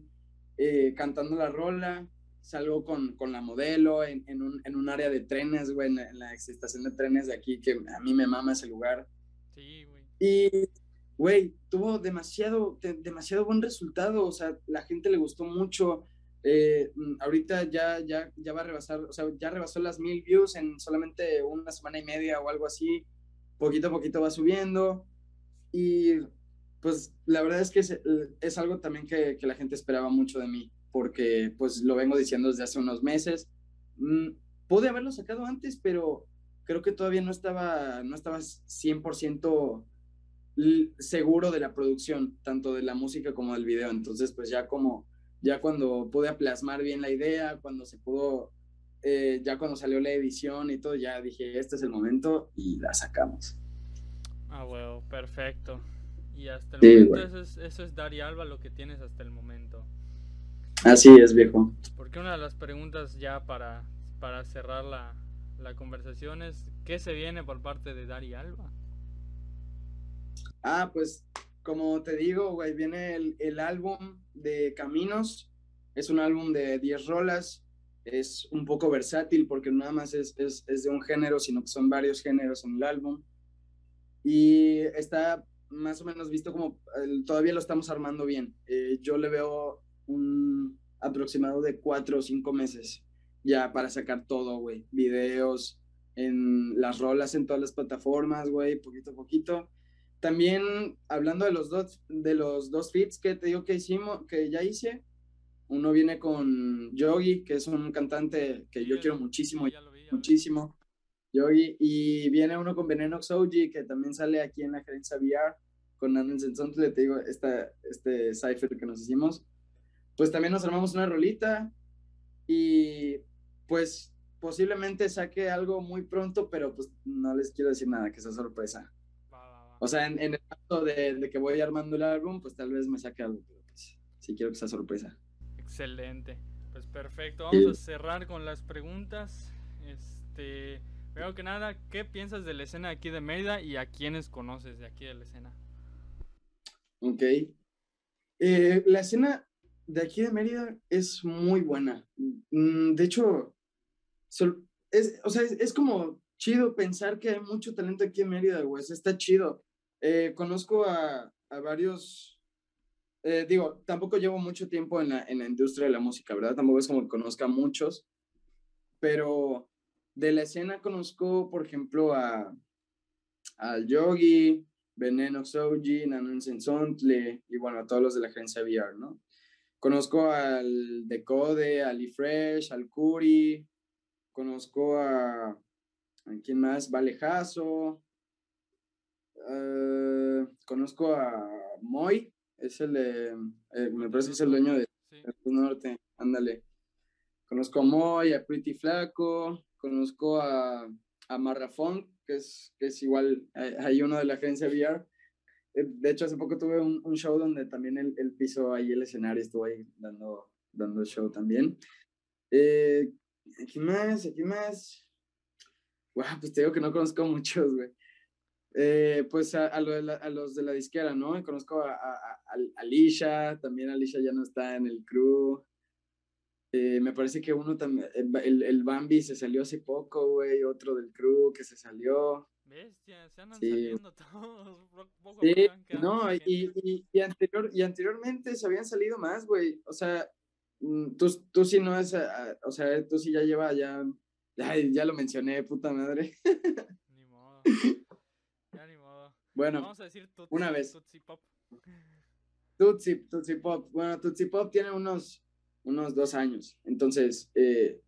eh, cantando la rola, salgo con, con la modelo en, en, un, en, un, área de trenes, güey, en, en, la estación de trenes de aquí, que a mí me mama ese lugar. Sí, güey. Y, güey, tuvo demasiado, de, demasiado buen resultado, o sea, la gente le gustó mucho. Eh, ahorita ya, ya, ya va a rebasar, o sea, ya rebasó las mil views en solamente una semana y media o algo así. Poquito a poquito va subiendo. Y pues la verdad es que es, algo también que, que, la gente esperaba mucho de mí, porque pues lo vengo diciendo desde hace unos meses. Mm, pude haberlo sacado antes, pero creo que todavía no estaba, no estaba 100% seguro de la producción, tanto de la música como del video. Entonces, pues ya como, ya cuando pude plasmar bien la idea, cuando se pudo, eh, ya cuando salió la edición y todo, ya dije, este es el momento y la sacamos. Ah, bueno, perfecto. Y hasta el sí, momento eso es, eso es Dari Alba lo que tienes hasta el momento. Así es, viejo. Porque una de las preguntas ya para, para cerrar la, la conversación es, ¿qué se viene por parte de Dari Alba? Ah, pues como te digo, güey, viene el, el álbum de Caminos. Es un álbum de 10 rolas. Es un poco versátil porque nada más es, es, es de un género, sino que son varios géneros en el álbum. Y está más o menos visto como todavía lo estamos armando bien. Eh, yo le veo un aproximado de cuatro o cinco meses ya para sacar todo, güey. Videos, en las rolas en todas las plataformas, güey, poquito a poquito. También hablando de los dos, de los dos feats que te digo que hicimos, que ya hice, uno viene con Yogi, que es un cantante que yo quiero muchísimo, muchísimo. Yogi, y viene uno con Veneno Soji, que también sale aquí en la gerencia VR, con Anden le te digo, esta, este cipher que nos hicimos. Pues también nos armamos una rolita y pues posiblemente saque algo muy pronto, pero pues no les quiero decir nada, que sea sorpresa. O sea, en, en el caso de, de, que voy armando el álbum, pues tal vez me saque algo, pero pues sí quiero que sea sorpresa. Excelente. Pues perfecto, vamos a cerrar con las preguntas. Este, Primero que nada, ¿qué piensas de la escena aquí de Mérida y a quiénes conoces de aquí de la escena? Ok. Eh, la escena de aquí de Mérida es muy buena. Mm, de hecho, es, o sea, es, es, como chido pensar que hay mucho talento aquí en Mérida, güey. Está chido. Eh, conozco a, a varios, eh, digo, tampoco llevo mucho tiempo en la, en la industria de la música, ¿verdad? Tampoco es como conozca a muchos, pero de la escena conozco, por ejemplo, a al Yogi, Veneno Soji, Nanon Sensontle y bueno, a todos los de la agencia VR, ¿no? Conozco al Decode, al Fresh, al Curi, conozco a, quién más, Valejazo, uh, conozco a Moy, es el de, eh, me parece que es el dueño de sí. Norte, ándale. Conozco a Moy, a Pretty Flaco, conozco a, a Marrafón, que es, que es igual, hay uno de la agencia VR. Eh, de hecho, hace poco tuve un, un show donde también él, él, pisó ahí el escenario, estuvo ahí dando, dando el show también. Eh, ¿Aquí más? ¿Aquí más? Wow, pues te digo que no conozco muchos, güey. Eh, pues a, a, lo de la, a, los de la disquera, ¿no? Conozco a, a, Alicia, también Alicia ya no está en el crew. Eh, me parece que uno también, el, el, Bambi se salió hace poco, güey, otro del crew que se salió. Bestia, se andan sí. saliendo todos. Poco sí, no, y, y, y, anterior, y anteriormente se habían salido más, güey. O sea, mm, tú, tú sí no es, o sea, tú sí ya lleva, ya, ya, ya lo mencioné, puta madre. Ni modo. Bueno, Vamos a decir tutsi, una vez. Tutsi pop. Tutsi, Tutsi Pop. Bueno, Tutsi Pop tiene unos, unos dos años. Entonces, eh,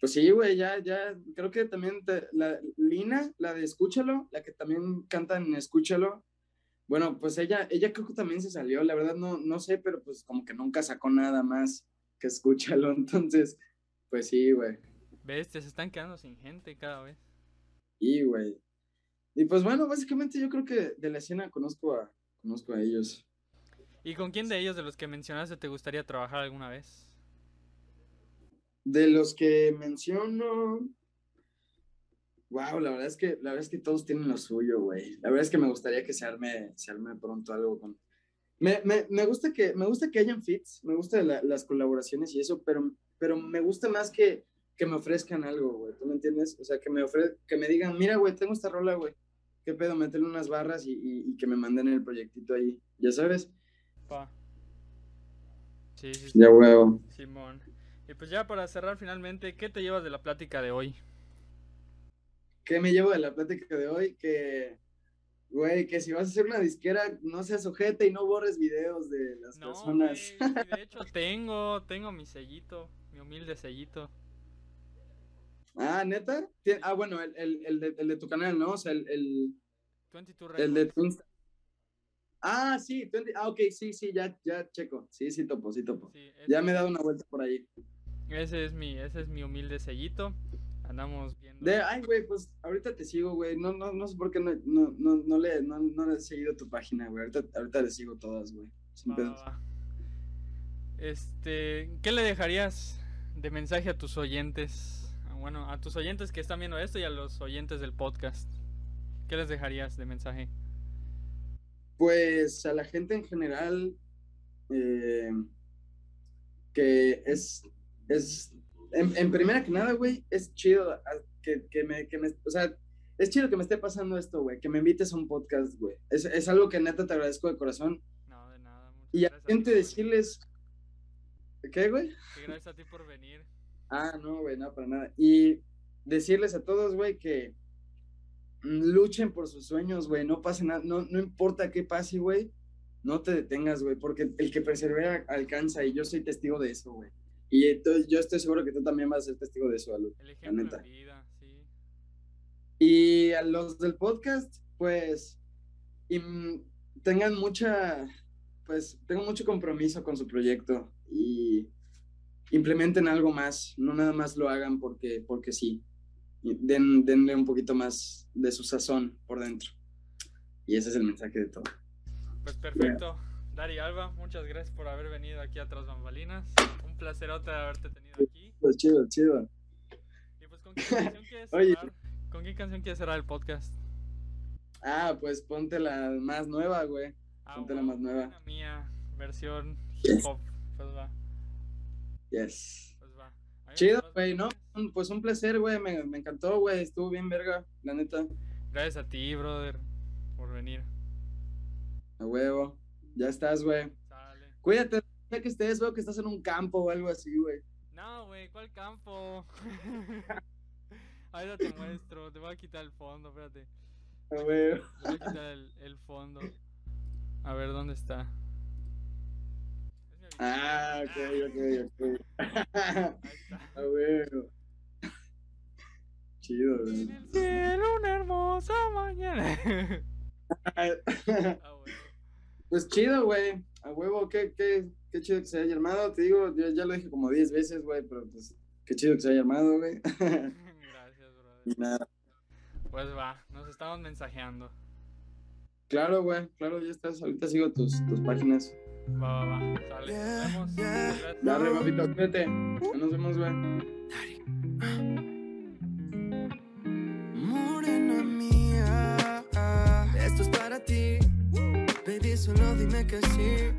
pues sí, güey, ya, ya, creo que también la Lina, la de Escúchalo, la que también canta en Escúchalo. Bueno, pues ella, ella creo que también se salió, la verdad no, no sé, pero pues como que nunca sacó nada más que Escúchalo. Entonces, pues sí, güey. ¿Ves? se están quedando sin gente cada vez. Sí, güey. Y pues bueno, básicamente yo creo que de la escena conozco a, conozco a ellos. ¿Y con quién de ellos, de los que mencionaste, te gustaría trabajar alguna vez? De los que menciono. Wow, la verdad es que la verdad es que todos tienen lo suyo, güey. La verdad es que me gustaría que se arme, se arme pronto algo con. Me, me, me gusta que me gusta que hayan fits, me gustan las colaboraciones y eso, pero, pero me gusta más que, que me ofrezcan algo, güey. ¿Tú me entiendes? O sea, que me ofre que me digan, mira, güey, tengo esta rola, güey. ¿Qué pedo? Meterle unas barras y, y, que me manden el proyectito ahí. ¿Ya sabes? Sí, sí, Ya huevo. Simón. Y pues ya para cerrar finalmente, ¿qué te llevas de la plática de hoy? ¿Qué me llevo de la plática de hoy? Que, güey, que si vas a hacer una disquera, no seas ojete y no borres videos de las personas. de hecho tengo, tengo mi sellito, mi humilde sellito. Ah, ¿neta? Ah, bueno, el, el, el, de, el, de, tu canal, ¿no? O sea, el... el, 22 el de tu Ah, sí, ah, ok, sí, sí, ya, ya checo. Sí, sí, topo, sí, topo. ya me he dado una vuelta por ahí. Ese es mi, ese es mi humilde sellito. Andamos viendo. De, ay, güey, pues ahorita te sigo, güey. No, no, no sé por qué no, no, no, no le, no, no le he seguido tu página, güey. Ahorita, ahorita le sigo todas, güey. Este, ¿qué le dejarías de mensaje a tus oyentes? Ah, bueno, a tus oyentes que están viendo esto y a los oyentes del podcast. ¿Qué les dejarías de mensaje? Pues a la gente en general, eh, que es, es en, primera que nada, güey, es chido que, que, me, que me, o sea, es chido que me esté pasando esto, güey, que me invites a un podcast, güey. Es, es, algo que neta te agradezco de corazón. No, de nada. y a la gente decirles, ¿qué, güey? gracias a ti por venir. Ah, no, güey, no, para nada. Y decirles a todos, güey, que luchen por sus sueños, güey, no pase nada, no, no importa qué pase, güey, no te detengas, güey, porque el que persevera alcanza y yo soy testigo de eso, güey. Y entonces yo estoy seguro que tú también vas a ser testigo de eso, El ejemplo de vida, sí. Y a los del podcast, pues, tengan mucha, pues, tengo mucho compromiso con su proyecto y implementen algo más, no nada más lo hagan porque, porque sí den, denle un poquito más de su sazón por dentro. Y ese es el mensaje de todo. Pues perfecto. Dari Alba, muchas gracias por haber venido aquí a Tras Bambalinas. Un placerote haberte tenido aquí. Pues chido, chido. Y pues, ¿con qué canción quieres cerrar? ¿Con qué canción quieres cerrar el podcast? Ah, pues ponte la más nueva, güey. Ah, ponte la más nueva. La mía, versión hip hop. Pues va. Yes. Chido, güey, ¿no? Pues un placer, güey, me, encantó, güey, estuvo bien verga, la neta. Gracias a ti, brother, por venir. A huevo, ya estás, güey. Cuídate, ya que estés, veo que estás en un campo o algo así, güey. No, güey, ¿cuál campo? Ahora te muestro, te voy a quitar el fondo, espérate. A huevo. Te voy a quitar el, el fondo. A ver, ¿dónde está? Ah, ok, ok, ok. A ver. Chido, güey. En el cielo una hermosa mañana. Pues chido, güey. A huevo, qué, qué, qué chido que se haya armado. Te digo, yo ya lo dije como 10 veces, güey, pero pues qué chido que se haya armado, güey. Gracias, brother. Y nada. Pues va, nos estamos mensajeando. Claro, güey, claro, ya estás. Ahorita sigo tus, tus páginas. Va, va, va. Sale. Nos vemos. Dale, papito, cuídate. Nos vemos, güey. Morena mía, esto es para ti. Baby, solo dime que sí.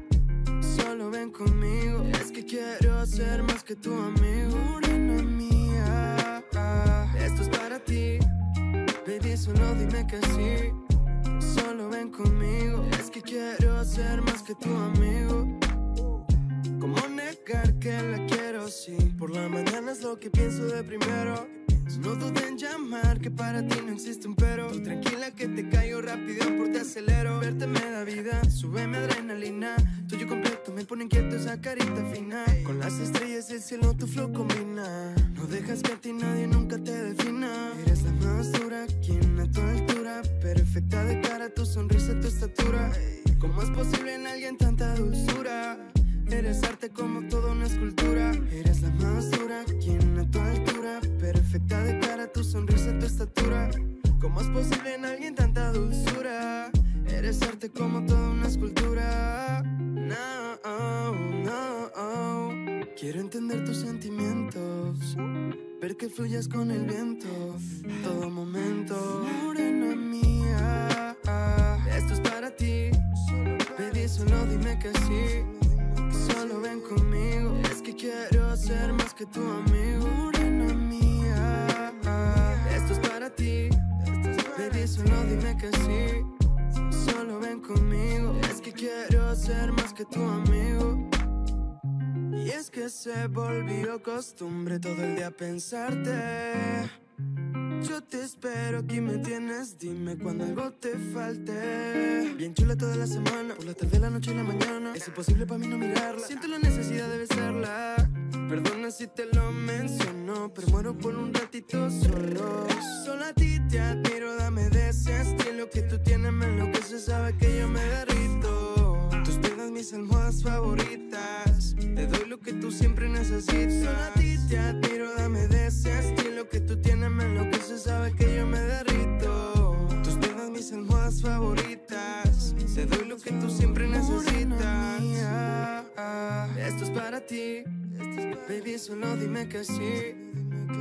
Solo ven conmigo. Es que quiero ser más que tu amigo. Morena mía, esto es para ti. Baby, solo dime que sí que tu amigo. ¿Cómo negar que la quiero? Sí, por la mañana es lo que pienso de primero. No duden en llamar amar que para ti no existe un pero. Tú tranquila que te caigo rápido por te acelero. Verte me da vida, súbeme adrenalina. Tuyo completo me pone inquieto esa carita fina. Con las estrellas del cielo tu flow combina. No dejas que a ti nadie nunca te defina. Eres la más dura, quien a tu altura. Perfecta de cara, tu sonrisa, tu estatura. ¿Cómo es posible en alguien tanta dulzura? Eres arte como toda una escultura. Eres la más dura, quien a tu altura. Perfecta de cara, tu sonrisa, tu estatura. ¿Cómo es posible en alguien tanta dulzura? Eres arte como toda una escultura. No, no. Quiero entender tus sentimientos. Ver que fluyas con el viento. Todo momento. Morena mía. Esto es para ti. Baby, solo dime que sí. Solo ven conmigo. Es que quiero ser más que tu amigo. Morena mía. Esto es para ti. Baby, solo dime que sí. Solo ven conmigo. Es que quiero ser más que tu amigo. Y es que se volvió costumbre todo el día pensarte. Yo te espero, aquí me tienes, dime cuando algo te falte. Bien chula toda la semana, por la tarde, la noche y la mañana. Es imposible para mí no mirarla. Siento la necesidad de besarla. Perdona si te lo menciono, pero muero por un ratito solo. Solo a ti te admiro, dame de ese estilo que tú tienes, me enloquece, sabe que yo me derrito. Piernas, mis almohadas favoritas. Te doy lo que tú siempre necesitas. Solo a ti te admiro, dame de ese estilo que tú tienes, me enloquece, sabe que yo me derrito. Tus piernas, mis almohadas favoritas. Te doy lo que tú siempre necesitas. Esto es para ti. Baby, solo dime que sí.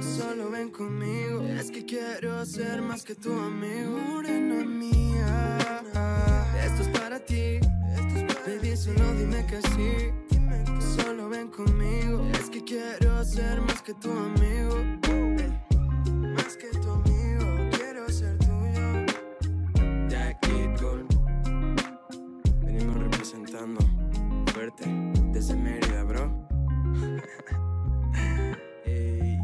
Solo ven conmigo. Es que quiero ser más que tu amigo. Morena mía. Esto es para ti. Baby, solo dime que sí. Solo ven conmigo. Es que quiero ser más que tu amigo. Eh, más que tu amigo. Quiero ser tuyo. De aquí, cool. Venimos representando. Fuerte. Desde Mérida, bro. Ey.